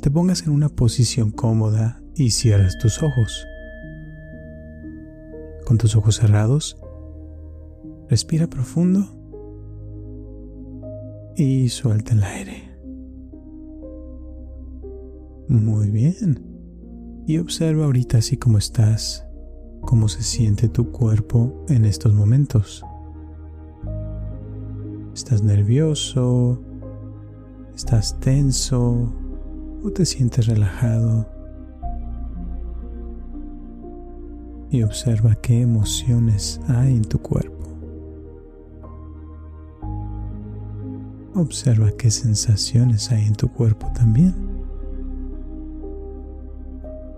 te pongas en una posición cómoda y cierres tus ojos. Con tus ojos cerrados, respira profundo y suelta el aire. Muy bien. Y observa ahorita así como estás, cómo se siente tu cuerpo en estos momentos. ¿Estás nervioso? ¿Estás tenso? ¿O te sientes relajado? Y observa qué emociones hay en tu cuerpo. Observa qué sensaciones hay en tu cuerpo también.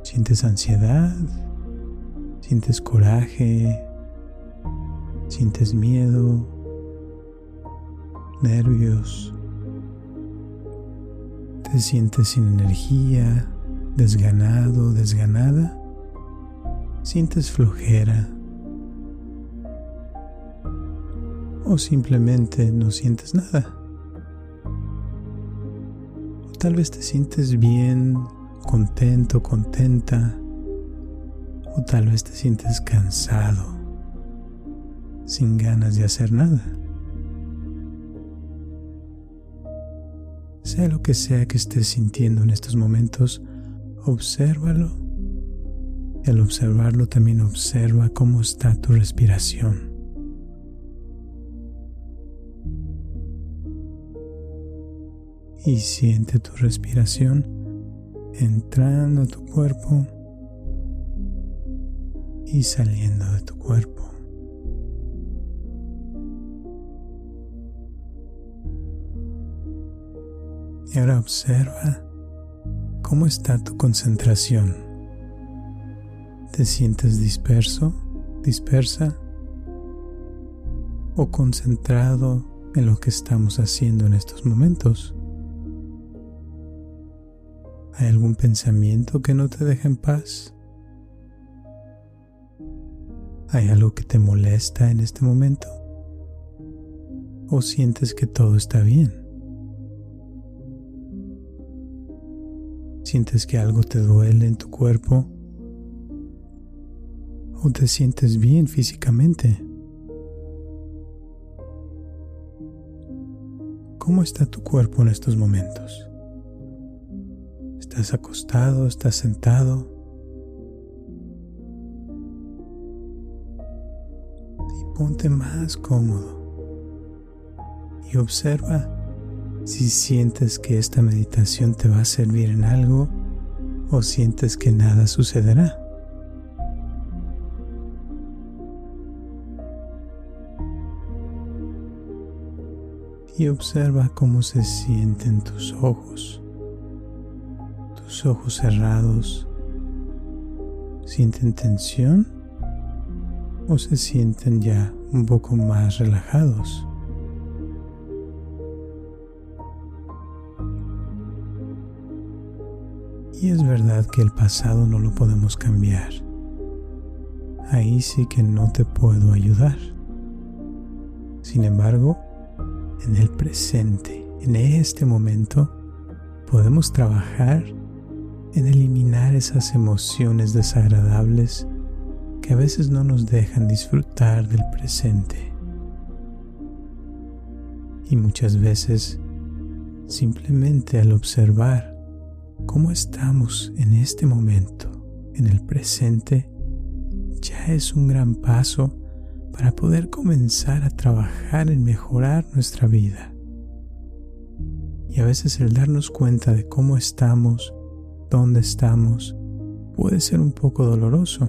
¿Sientes ansiedad? ¿Sientes coraje? ¿Sientes miedo? ¿Nervios? ¿Te sientes sin energía? ¿Desganado? ¿Desganada? ¿Sientes flojera? ¿O simplemente no sientes nada? Tal vez te sientes bien, contento, contenta, o tal vez te sientes cansado, sin ganas de hacer nada. Sea lo que sea que estés sintiendo en estos momentos, obsérvalo. Y al observarlo también observa cómo está tu respiración. y siente tu respiración entrando a tu cuerpo y saliendo de tu cuerpo. Y ahora observa cómo está tu concentración. ¿Te sientes disperso, dispersa o concentrado en lo que estamos haciendo en estos momentos? ¿Hay algún pensamiento que no te deja en paz? ¿Hay algo que te molesta en este momento? ¿O sientes que todo está bien? ¿Sientes que algo te duele en tu cuerpo? ¿O te sientes bien físicamente? ¿Cómo está tu cuerpo en estos momentos? Estás acostado, estás sentado. Y ponte más cómodo. Y observa si sientes que esta meditación te va a servir en algo o sientes que nada sucederá. Y observa cómo se sienten tus ojos ojos cerrados sienten tensión o se sienten ya un poco más relajados. Y es verdad que el pasado no lo podemos cambiar. Ahí sí que no te puedo ayudar. Sin embargo, en el presente, en este momento, podemos trabajar en eliminar esas emociones desagradables que a veces no nos dejan disfrutar del presente. Y muchas veces, simplemente al observar cómo estamos en este momento, en el presente, ya es un gran paso para poder comenzar a trabajar en mejorar nuestra vida. Y a veces el darnos cuenta de cómo estamos dónde estamos puede ser un poco doloroso.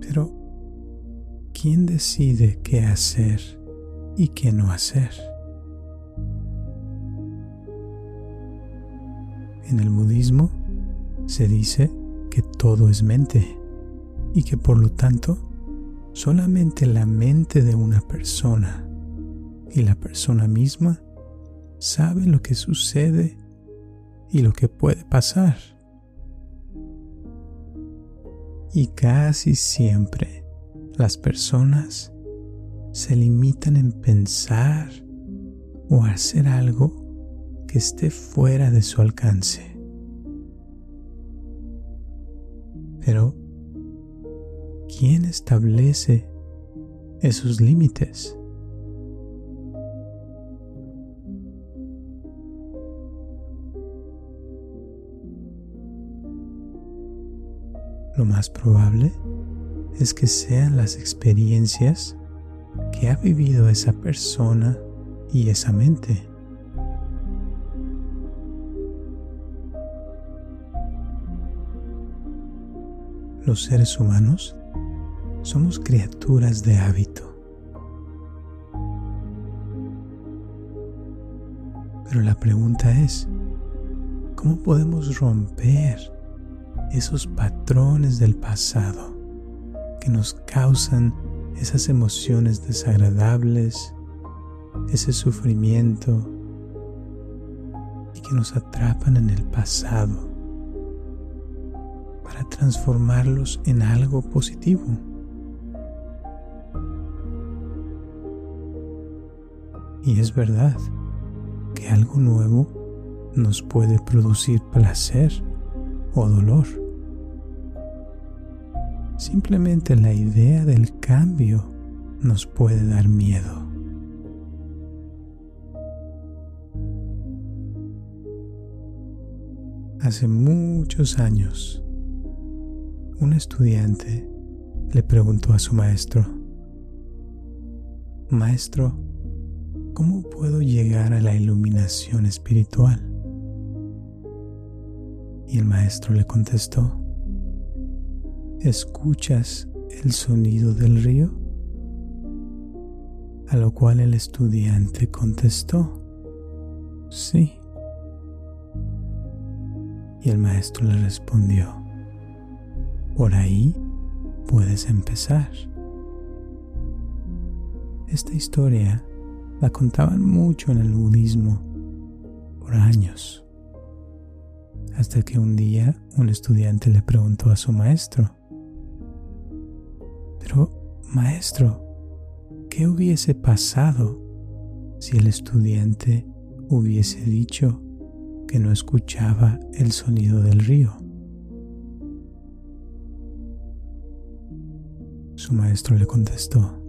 Pero, ¿quién decide qué hacer y qué no hacer. En el budismo se dice que todo es mente y que por lo tanto solamente la mente de una persona y la persona misma sabe lo que sucede y lo que puede pasar. Y casi siempre las personas se limitan en pensar o hacer algo que esté fuera de su alcance. Pero, ¿quién establece esos límites? Lo más probable es que sean las experiencias que ha vivido esa persona y esa mente. Los seres humanos somos criaturas de hábito. Pero la pregunta es, ¿cómo podemos romper esos patrones del pasado que nos causan esas emociones desagradables, ese sufrimiento y que nos atrapan en el pasado para transformarlos en algo positivo. Y es verdad que algo nuevo nos puede producir placer o dolor. Simplemente la idea del cambio nos puede dar miedo. Hace muchos años, un estudiante le preguntó a su maestro, Maestro, ¿cómo puedo llegar a la iluminación espiritual? Y el maestro le contestó, ¿escuchas el sonido del río? A lo cual el estudiante contestó, sí. Y el maestro le respondió, por ahí puedes empezar. Esta historia la contaban mucho en el budismo por años, hasta que un día un estudiante le preguntó a su maestro, maestro, ¿qué hubiese pasado si el estudiante hubiese dicho que no escuchaba el sonido del río? Su maestro le contestó,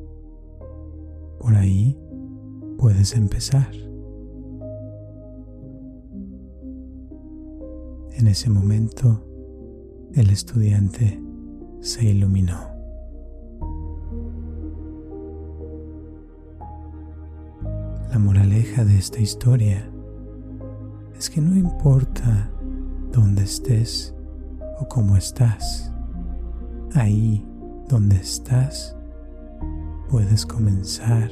por ahí puedes empezar. En ese momento, el estudiante se iluminó. La moraleja de esta historia es que no importa dónde estés o cómo estás, ahí donde estás, puedes comenzar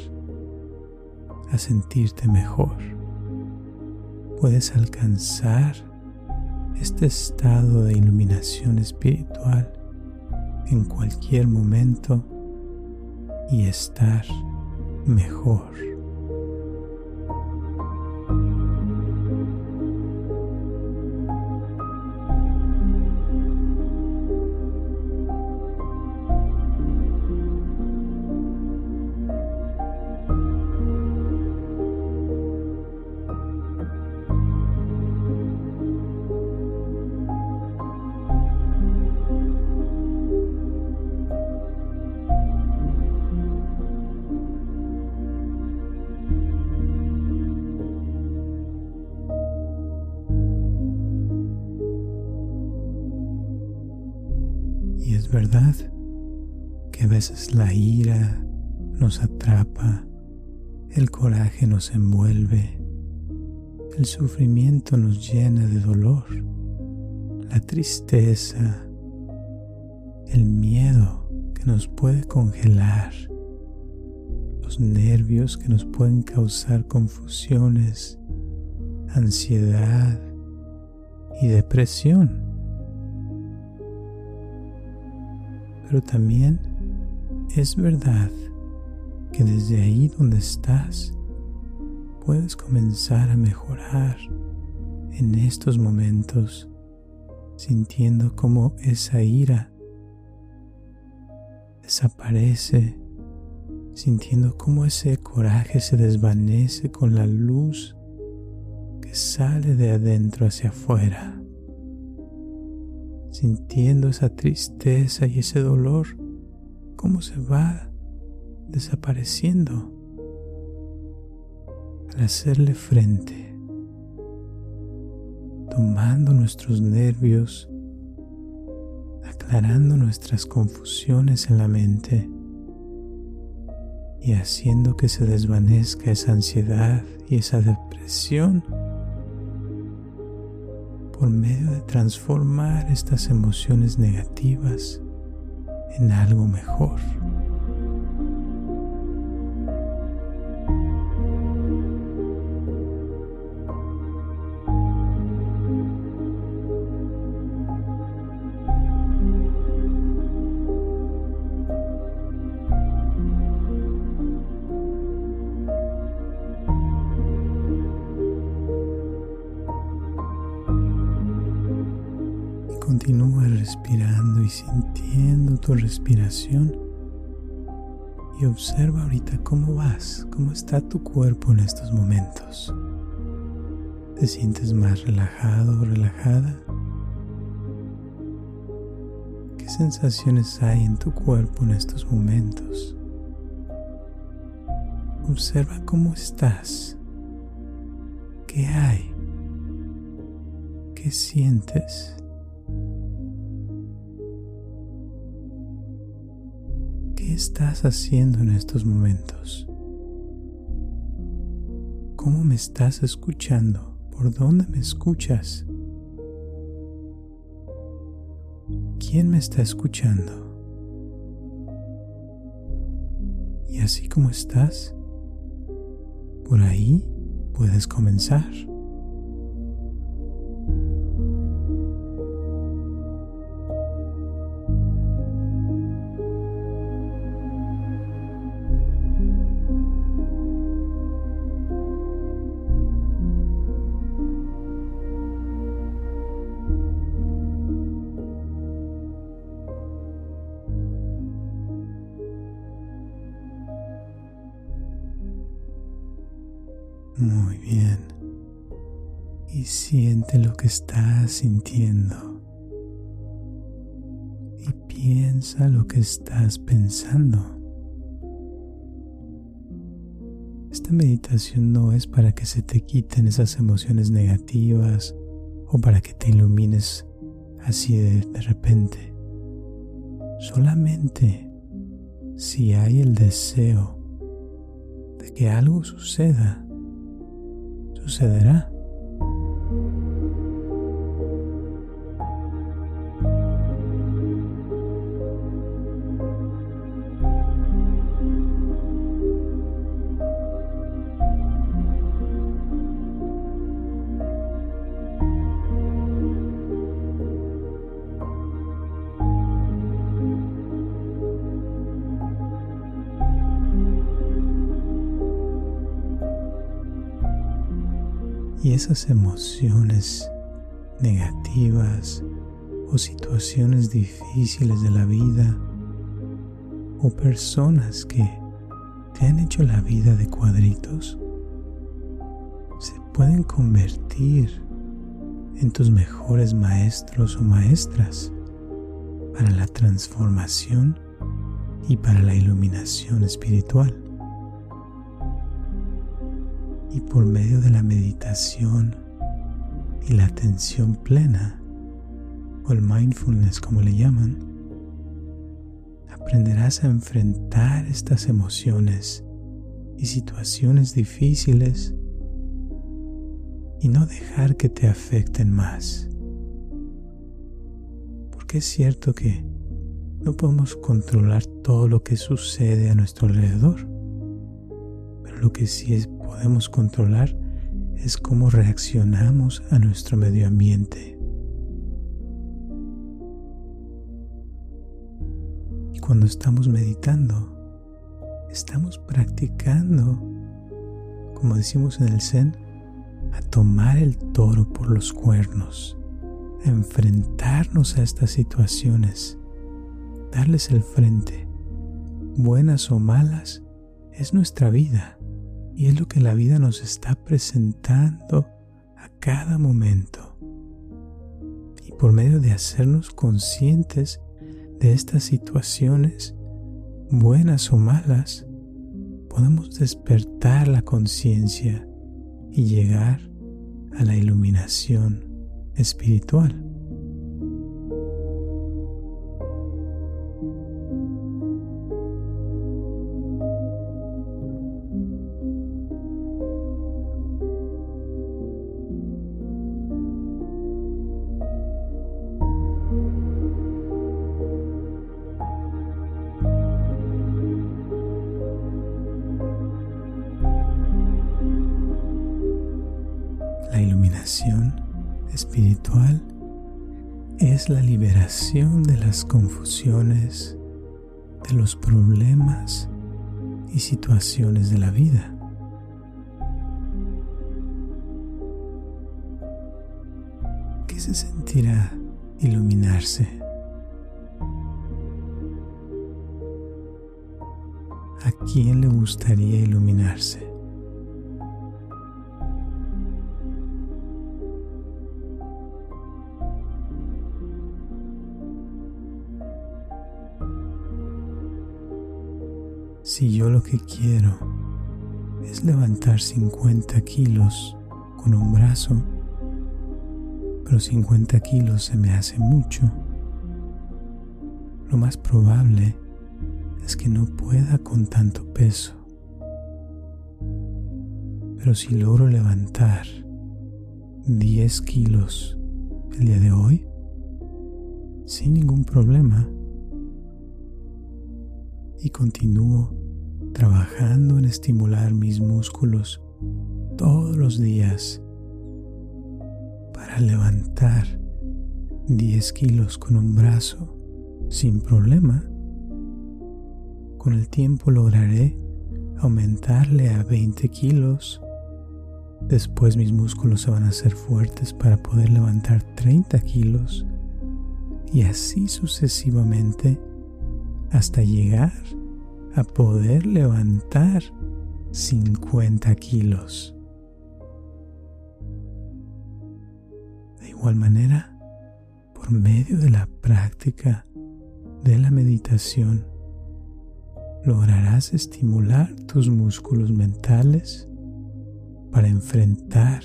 a sentirte mejor. Puedes alcanzar este estado de iluminación espiritual en cualquier momento y estar mejor. Verdad que a veces la ira nos atrapa, el coraje nos envuelve, el sufrimiento nos llena de dolor, la tristeza, el miedo que nos puede congelar, los nervios que nos pueden causar confusiones, ansiedad, y depresión. Pero también es verdad que desde ahí donde estás puedes comenzar a mejorar en estos momentos, sintiendo cómo esa ira desaparece, sintiendo cómo ese coraje se desvanece con la luz que sale de adentro hacia afuera, sintiendo esa tristeza y ese dolor, cómo se va desapareciendo al hacerle frente, tomando nuestros nervios, aclarando nuestras confusiones en la mente y haciendo que se desvanezca esa ansiedad y esa depresión por medio de transformar estas emociones negativas en algo mejor. Continúa respirando y sintiendo tu respiración y observa ahorita cómo vas, cómo está tu cuerpo en estos momentos. ¿Te sientes más relajado o relajada? ¿Qué sensaciones hay en tu cuerpo en estos momentos? Observa cómo estás. ¿Qué hay? ¿Qué sientes? ¿Qué estás haciendo en estos momentos? ¿Cómo me estás escuchando? ¿Por dónde me escuchas? ¿Quién me está escuchando? Y así como estás, por ahí puedes comenzar. Siente lo que estás sintiendo. Y piensa lo que estás pensando. Esta meditación no es para que se te quiten esas emociones negativas o para que te ilumines así de, de repente. Solamente si hay el deseo de que algo suceda, sucederá. Esas emociones negativas o situaciones difíciles de la vida o personas que te han hecho la vida de cuadritos se pueden convertir en tus mejores maestros o maestras para la transformación y para la iluminación espiritual y por medio de la meditación y la atención plena, o el mindfulness como le llaman, aprenderás a enfrentar estas emociones y situaciones difíciles y no dejar que te afecten más. Porque es cierto que no podemos controlar todo lo que sucede a nuestro alrededor, pero lo que sí podemos controlar es cómo reaccionamos a nuestro medio ambiente. Y cuando estamos meditando, estamos practicando, como decimos en el Zen, a tomar el toro por los cuernos, a enfrentarnos a estas situaciones, darles el frente, buenas o malas, es nuestra vida y es lo que la vida nos está presentando a cada momento. Y por medio de hacernos conscientes de estas situaciones, buenas o malas, podemos despertar la conciencia y llegar a la iluminación espiritual. Es la liberación de las confusiones, de los problemas y situaciones de la vida. ¿Qué se sentirá iluminarse? ¿A quién le gustaría iluminarse? Si yo lo que quiero es levantar 50 kilos con un brazo, pero 50 kilos se me hace mucho, lo más probable es que no pueda con tanto peso. Pero si logro levantar 10 kilos el día de hoy, sin ningún problema, y continúo trabajando en estimular mis músculos todos los días para levantar 10 kilos con un brazo sin problema. Con el tiempo lograré aumentarle a 20 kilos. Después mis músculos se van a hacer fuertes para poder levantar 30 kilos y así sucesivamente hasta llegar a poder levantar 50 kilos. De igual manera, por medio de la práctica de la meditación, lograrás estimular tus músculos mentales para enfrentar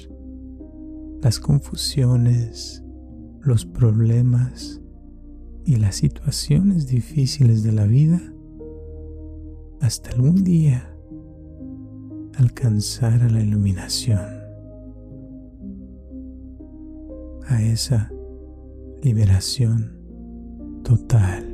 las confusiones, los problemas y las situaciones difíciles de la vida hasta algún día alcanzar a la iluminación, a esa liberación total.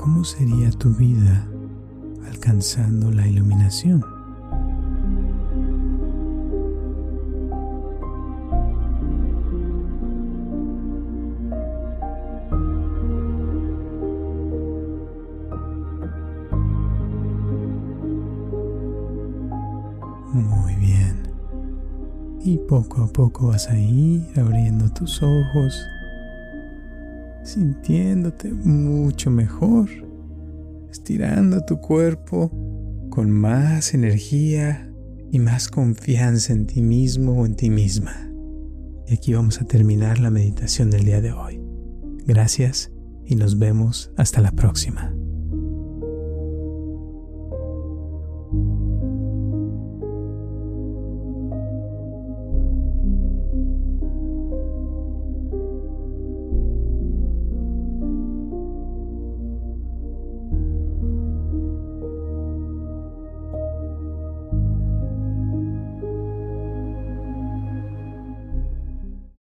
¿Cómo sería tu vida alcanzando la iluminación? Muy bien. Y poco a poco vas a ir abriendo tus ojos, sintiéndote mucho mejor, estirando tu cuerpo con más energía y más confianza en ti mismo o en ti misma. Y aquí vamos a terminar la meditación del día de hoy. Gracias y nos vemos hasta la próxima.